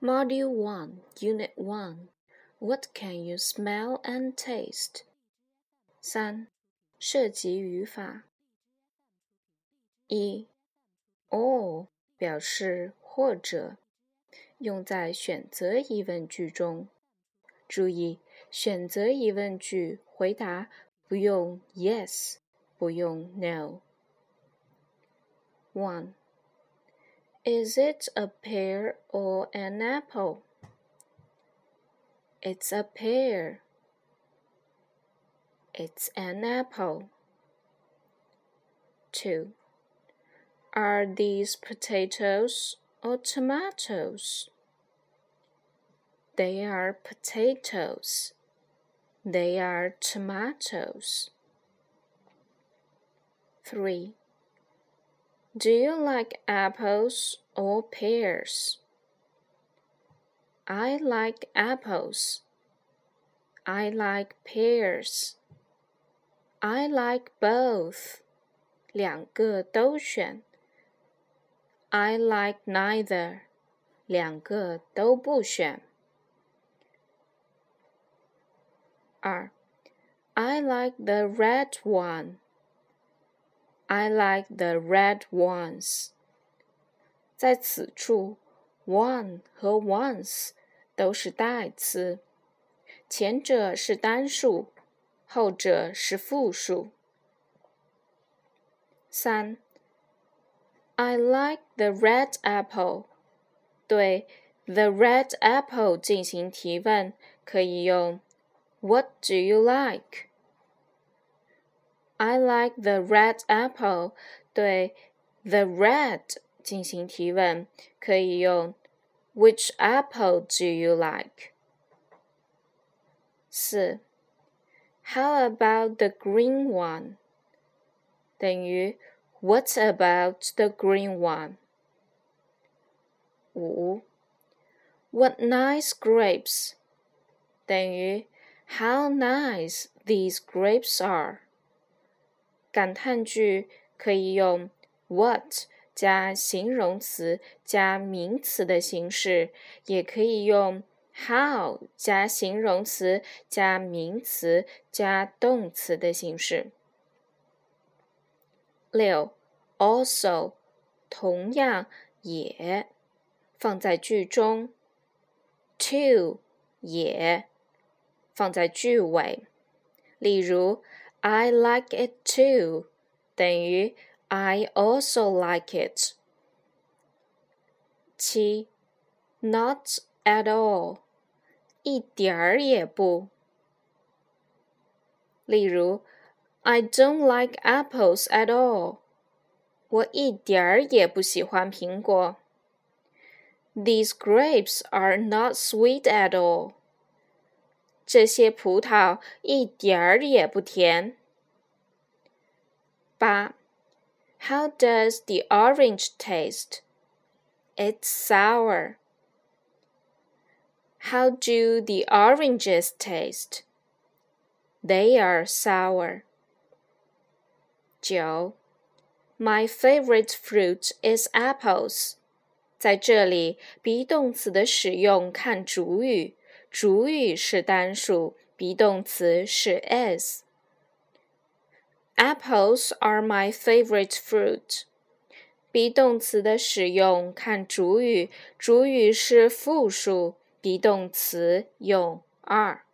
Module 1, Unit 1 What can you smell and taste? 三、涉及语法。一、or 表示或者，用在选择疑问句中。注意，选择疑问句回答不用 yes，不用 no。One. Is it a pear or an apple? It's a pear. It's an apple. 2. Are these potatoes or tomatoes? They are potatoes. They are tomatoes. 3. Do you like apples or pears? I like apples. I like pears. I like both. 两个都选。I like neither. 两个都不选。二，I like the red one. I like the red ones。在此处，one 和 ones 都是代词，前者是单数，后者是复数。三，I like the red apple。对 the red apple 进行提问，可以用 What do you like？I like the red apple。对 the red 进行提问，可以用 Which apple do you like？四 How about the green one？等于 What about the green one？五 What nice grapes？等于 How nice these grapes are。 感叹句可以用 what 加形容词加名词的形式，也可以用 how 加形容词加名词加动词的形式。六，also 同样也放在句中，too 也放在句尾，例如。I like it too 等于 I also like it。七，Not at all，一点儿也不。例如，I don't like apples at all，我一点儿也不喜欢苹果。These grapes are not sweet at all。这些葡萄一点儿也不甜。 八，How does the orange taste? It's sour. How do the oranges taste? They are sour. 九，My favorite fruit is apples. 在这里，be 动词的使用看主语。主语是单数，be 动词是 is。 Apples are my favorite fruit。be 动词的使用看主语，主语是复数，be 动词用 are。